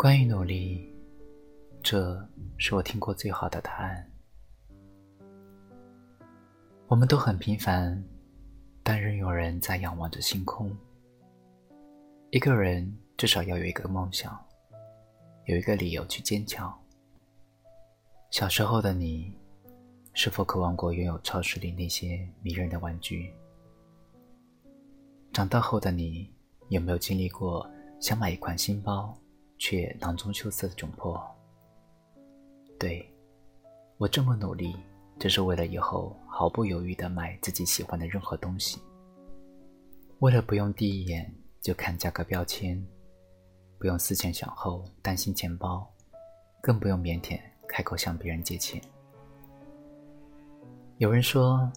关于努力，这是我听过最好的答案。我们都很平凡，但仍有人在仰望着星空。一个人至少要有一个梦想，有一个理由去坚强。小时候的你，是否渴望过拥有超市里那些迷人的玩具？长大后的你，有没有经历过想买一款新包，却囊中羞涩的窘迫？对，我这么努力，只是为了以后毫不犹豫的买自己喜欢的任何东西，为了不用第一眼就看价格标签，不用思前想后担心钱包，更不用腼腆。开口向别人借钱。有人说，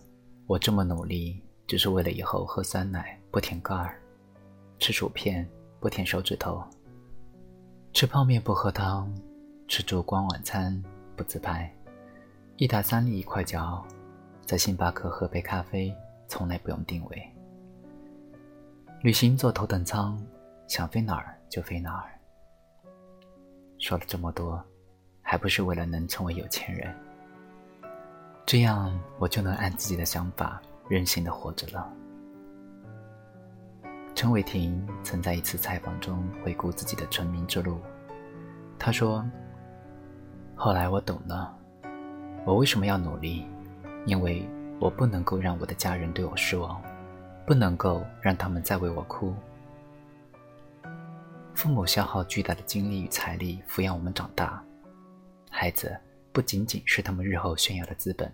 我这么努力，只是为了以后喝酸奶不舔盖儿，吃薯片不舔手指头，吃泡面不喝汤，吃烛光晚餐不自拍，一打三粒一块嚼，在星巴克喝杯咖啡从来不用定位，旅行坐头等舱，想飞哪儿就飞哪儿。说了这么多。还不是为了能成为有钱人，这样我就能按自己的想法任性的活着了。陈伟霆曾在一次采访中回顾自己的成名之路，他说：“后来我懂了，我为什么要努力，因为我不能够让我的家人对我失望，不能够让他们再为我哭。父母消耗巨大的精力与财力抚养我们长大。”孩子不仅仅是他们日后炫耀的资本，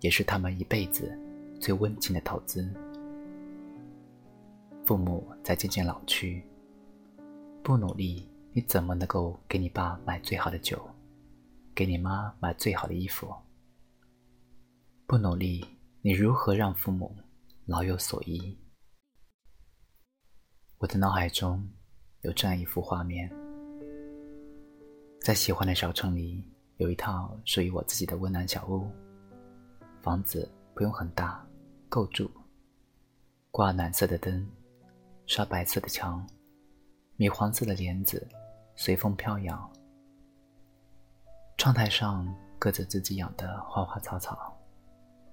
也是他们一辈子最温情的投资。父母在渐渐老去，不努力，你怎么能够给你爸买最好的酒，给你妈买最好的衣服？不努力，你如何让父母老有所依？我的脑海中有这样一幅画面。在喜欢的小城里，有一套属于我自己的温暖小屋。房子不用很大，够住。挂暖色的灯，刷白色的墙，米黄色的帘子，随风飘扬。窗台上搁着自己养的花花草草，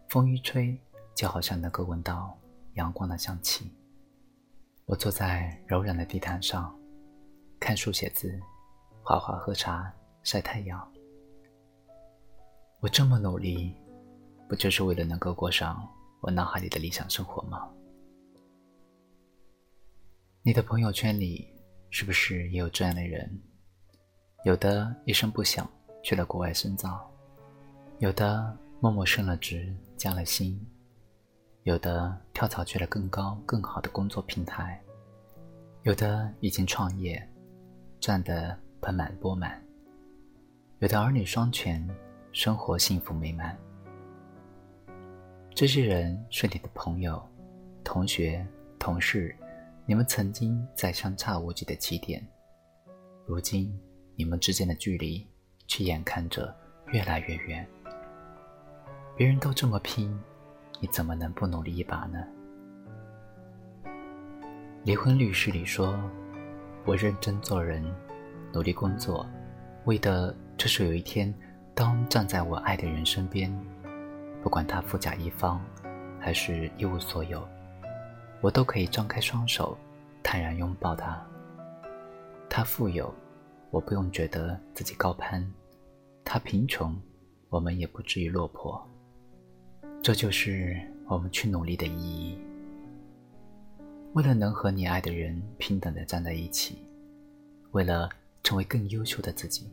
风一吹，就好像能够闻到阳光的香气。我坐在柔软的地毯上，看书写字。画画、喝茶、晒太阳，我这么努力，不就是为了能够过上我脑海里的理想生活吗？你的朋友圈里是不是也有这样的人？有的一声不响去了国外深造，有的默默升了职加了薪，有的跳槽去了更高更好的工作平台，有的已经创业，赚得。盆满钵满，有的儿女双全，生活幸福美满。这些人是你的朋友、同学、同事，你们曾经在相差无几的起点，如今你们之间的距离却眼看着越来越远。别人都这么拼，你怎么能不努力一把呢？离婚律师里说：“我认真做人。”努力工作，为的就是有一天，当站在我爱的人身边，不管他富甲一方，还是一无所有，我都可以张开双手，坦然拥抱他。他富有，我不用觉得自己高攀；他贫穷，我们也不至于落魄。这就是我们去努力的意义。为了能和你爱的人平等的站在一起，为了。成为更优秀的自己，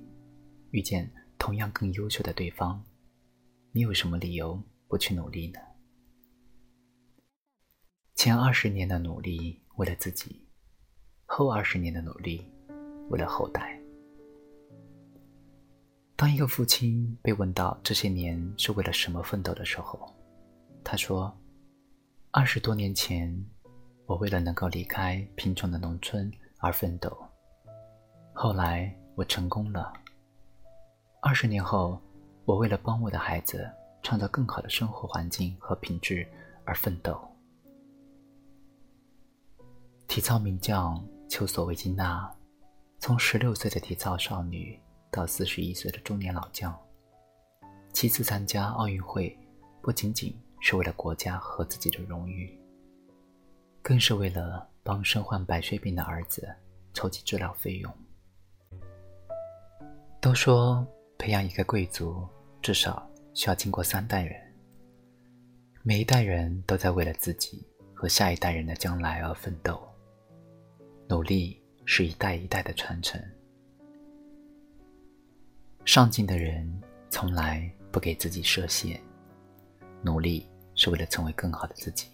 遇见同样更优秀的对方，你有什么理由不去努力呢？前二十年的努力为了自己，后二十年的努力为了后代。当一个父亲被问到这些年是为了什么奋斗的时候，他说：“二十多年前，我为了能够离开贫穷的农村而奋斗。”后来我成功了。二十年后，我为了帮我的孩子创造更好的生活环境和品质而奋斗。体操名将丘索维金娜从十六岁的体操少女到四十一岁的中年老将，七次参加奥运会，不仅仅是为了国家和自己的荣誉，更是为了帮身患白血病的儿子筹集治疗费用。都说培养一个贵族，至少需要经过三代人，每一代人都在为了自己和下一代人的将来而奋斗，努力是一代一代的传承。上进的人从来不给自己设限，努力是为了成为更好的自己。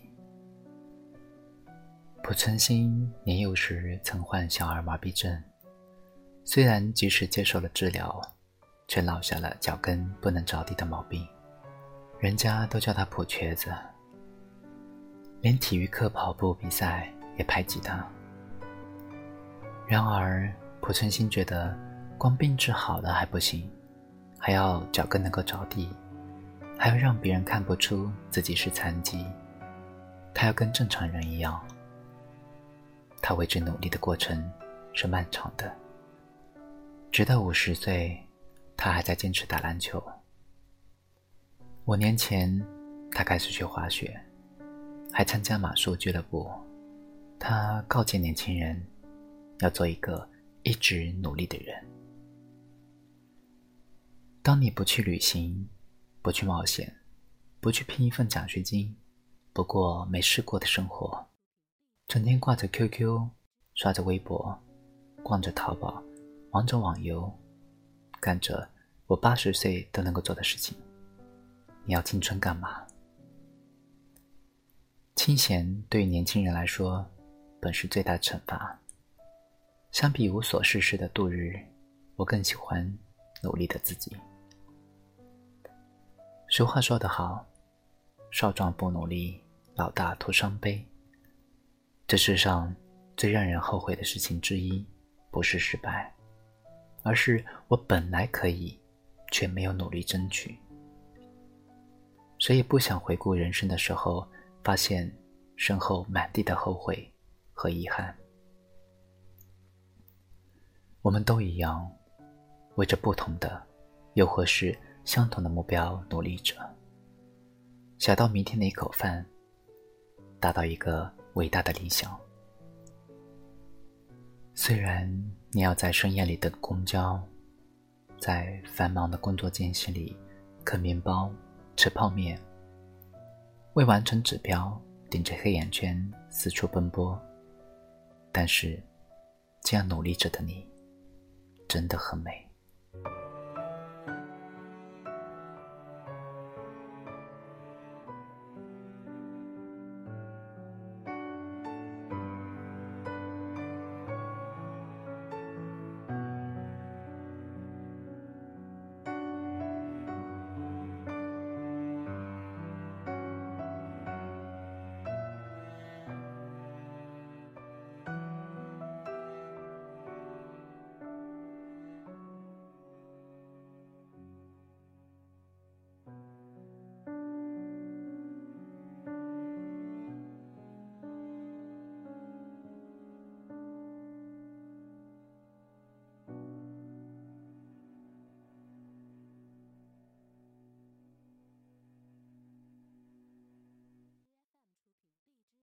濮存昕年幼时曾患小儿麻痹症。虽然即使接受了治疗，却落下了脚跟不能着地的毛病，人家都叫他“跛瘸子”，连体育课跑步比赛也排挤他。然而，濮存昕觉得，光病治好了还不行，还要脚跟能够着地，还要让别人看不出自己是残疾，他要跟正常人一样。他为之努力的过程是漫长的。直到五十岁，他还在坚持打篮球。五年前，他开始学滑雪，还参加马术俱乐部。他告诫年轻人，要做一个一直努力的人。当你不去旅行，不去冒险，不去拼一份奖学金，不过没试过的生活，整天挂着 QQ，刷着微博，逛着淘宝。玩着网游，干着我八十岁都能够做的事情。你要青春干嘛？清闲对于年轻人来说，本是最大的惩罚。相比无所事事的度日，我更喜欢努力的自己。俗话说得好：“少壮不努力，老大徒伤悲。”这世上最让人后悔的事情之一，不是失败。而是我本来可以，却没有努力争取。谁也不想回顾人生的时候，发现身后满地的后悔和遗憾。我们都一样，为着不同的，又或是相同的目标努力着。小到明天的一口饭，大到一个伟大的理想。虽然你要在深夜里等公交，在繁忙的工作间隙里啃面包、吃泡面，为完成指标顶着黑眼圈四处奔波，但是这样努力着的你，真的很美。